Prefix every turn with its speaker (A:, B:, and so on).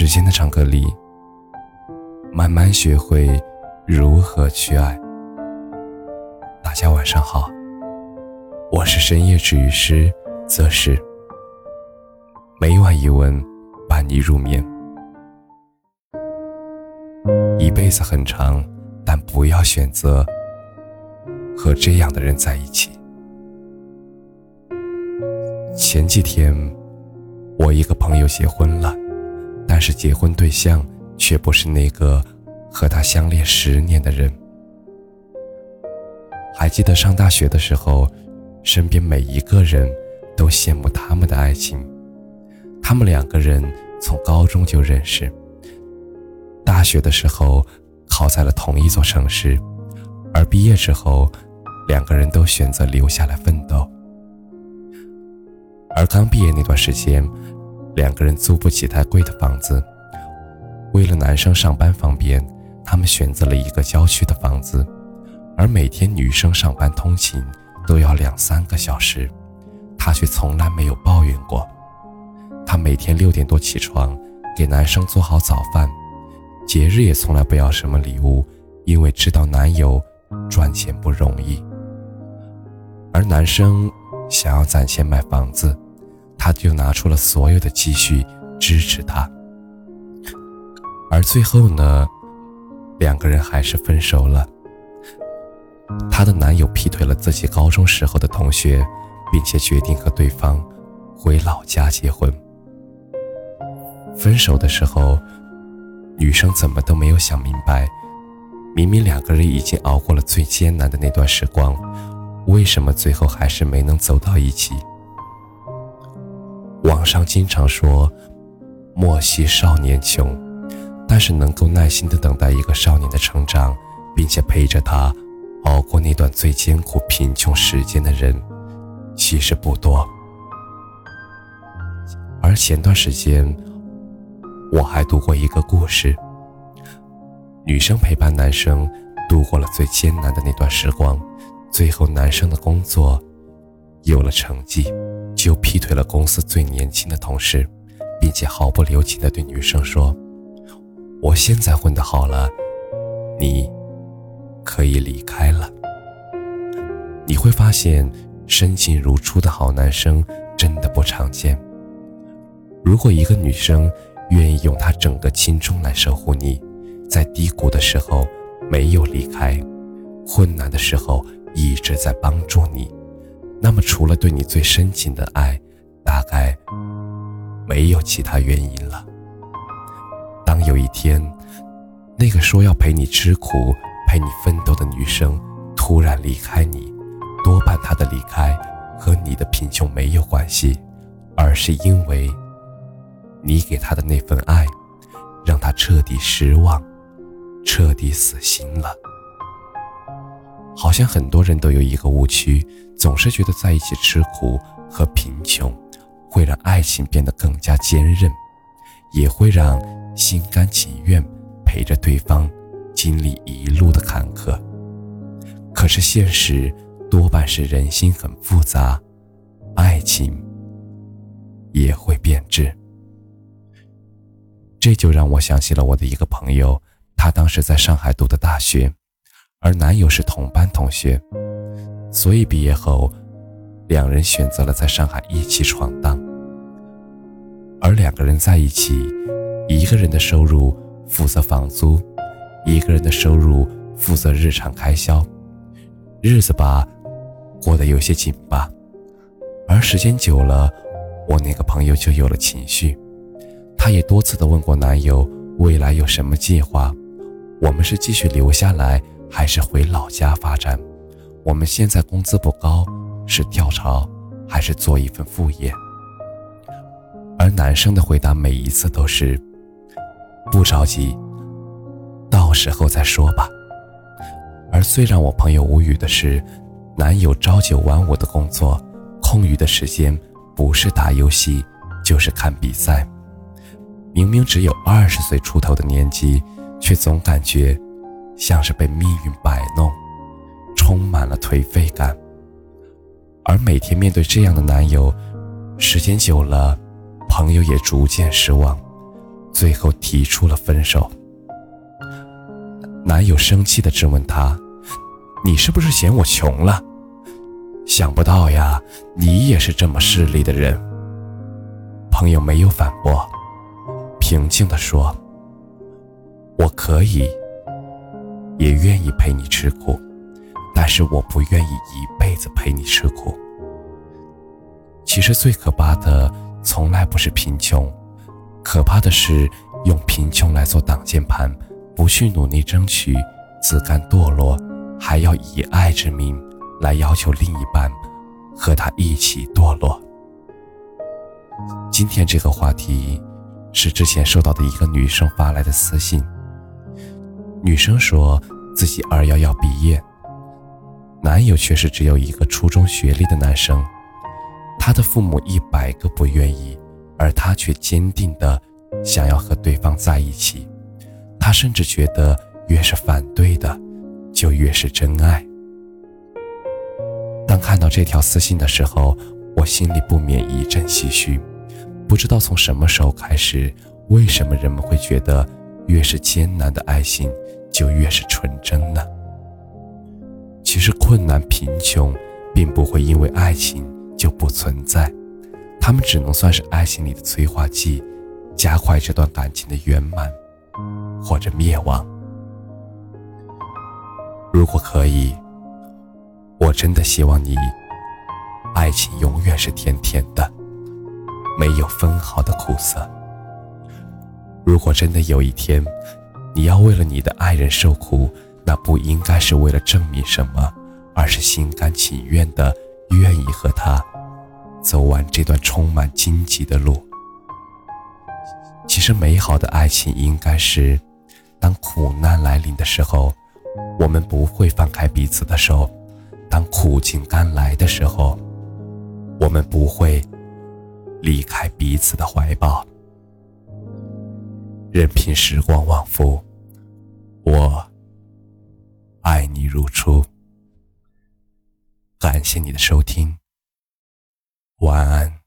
A: 时间的长河里，慢慢学会如何去爱。大家晚上好，我是深夜治愈师则是每晚一文伴你入眠。一辈子很长，但不要选择和这样的人在一起。前几天。我一个朋友结婚了，是结婚对象却不是那个和他相恋十年的人。还记得上大学的时候，身边每一个人都羡慕他们的爱情。他们两个人从高中就认识，大学的时候考在了同一座城市，而毕业之后，两个人都选择留下来奋斗。而刚毕业那段时间。两个人租不起太贵的房子，为了男生上班方便，他们选择了一个郊区的房子，而每天女生上班通勤都要两三个小时，他却从来没有抱怨过。他每天六点多起床，给男生做好早饭，节日也从来不要什么礼物，因为知道男友赚钱不容易，而男生想要攒钱买房子。他就拿出了所有的积蓄支持她，而最后呢，两个人还是分手了。她的男友劈腿了自己高中时候的同学，并且决定和对方回老家结婚。分手的时候，女生怎么都没有想明白，明明两个人已经熬过了最艰难的那段时光，为什么最后还是没能走到一起？网上经常说“莫惜少年穷”，但是能够耐心的等待一个少年的成长，并且陪着他熬过那段最艰苦贫穷时间的人，其实不多。而前段时间，我还读过一个故事：女生陪伴男生度过了最艰难的那段时光，最后男生的工作有了成绩。就劈腿了公司最年轻的同事，并且毫不留情地对女生说：“我现在混得好了，你可以离开了。”你会发现，深情如初的好男生真的不常见。如果一个女生愿意用她整个青春来守护你，在低谷的时候没有离开，困难的时候一直在帮助你。那么，除了对你最深情的爱，大概没有其他原因了。当有一天，那个说要陪你吃苦、陪你奋斗的女生突然离开你，多半她的离开和你的贫穷没有关系，而是因为你给她的那份爱，让她彻底失望、彻底死心了。好像很多人都有一个误区，总是觉得在一起吃苦和贫穷，会让爱情变得更加坚韧，也会让心甘情愿陪着对方经历一路的坎坷。可是现实多半是人心很复杂，爱情也会变质。这就让我想起了我的一个朋友，他当时在上海读的大学。而男友是同班同学，所以毕业后，两人选择了在上海一起闯荡。而两个人在一起，一个人的收入负责房租，一个人的收入负责日常开销，日子吧，过得有些紧巴。而时间久了，我那个朋友就有了情绪，她也多次的问过男友未来有什么计划，我们是继续留下来。还是回老家发展。我们现在工资不高，是跳槽还是做一份副业？而男生的回答每一次都是不着急，到时候再说吧。而最让我朋友无语的是，男友朝九晚五的工作，空余的时间不是打游戏就是看比赛。明明只有二十岁出头的年纪，却总感觉。像是被命运摆弄，充满了颓废感。而每天面对这样的男友，时间久了，朋友也逐渐失望，最后提出了分手。男友生气的质问她：“你是不是嫌我穷了？”想不到呀，你也是这么势利的人。朋友没有反驳，平静地说：“我可以，也愿意陪你吃苦，但是我不愿意一辈子陪你吃苦。”其实最可怕的，从来不是贫穷，可怕的是用贫穷来做挡箭牌，不去努力争取，自甘堕落，还要以爱之名来要求另一半和他一起堕落。今天这个话题，是之前收到的一个女生发来的私信。女生说自己二幺幺毕业，男友却是只有一个初中学历的男生。她的父母一百个不愿意，而她却坚定的想要和对方在一起。她甚至觉得越是反对的，就越是真爱。当看到这条私信的时候，我心里不免一阵唏嘘。不知道从什么时候开始，为什么人们会觉得越是艰难的爱情就越是纯真呢？其实困难、贫穷，并不会因为爱情就不存在，他们只能算是爱情里的催化剂，加快这段感情的圆满或者灭亡。如果可以，我真的希望你，爱情永远是甜甜的。没有分毫的苦涩。如果真的有一天，你要为了你的爱人受苦，那不应该是为了证明什么，而是心甘情愿的愿意和他走完这段充满荆棘的路。其实，美好的爱情应该是，当苦难来临的时候，我们不会放开彼此的手；当苦尽甘来的时候，我们不会。离开彼此的怀抱，任凭时光往复，我爱你如初。感谢你的收听，晚安。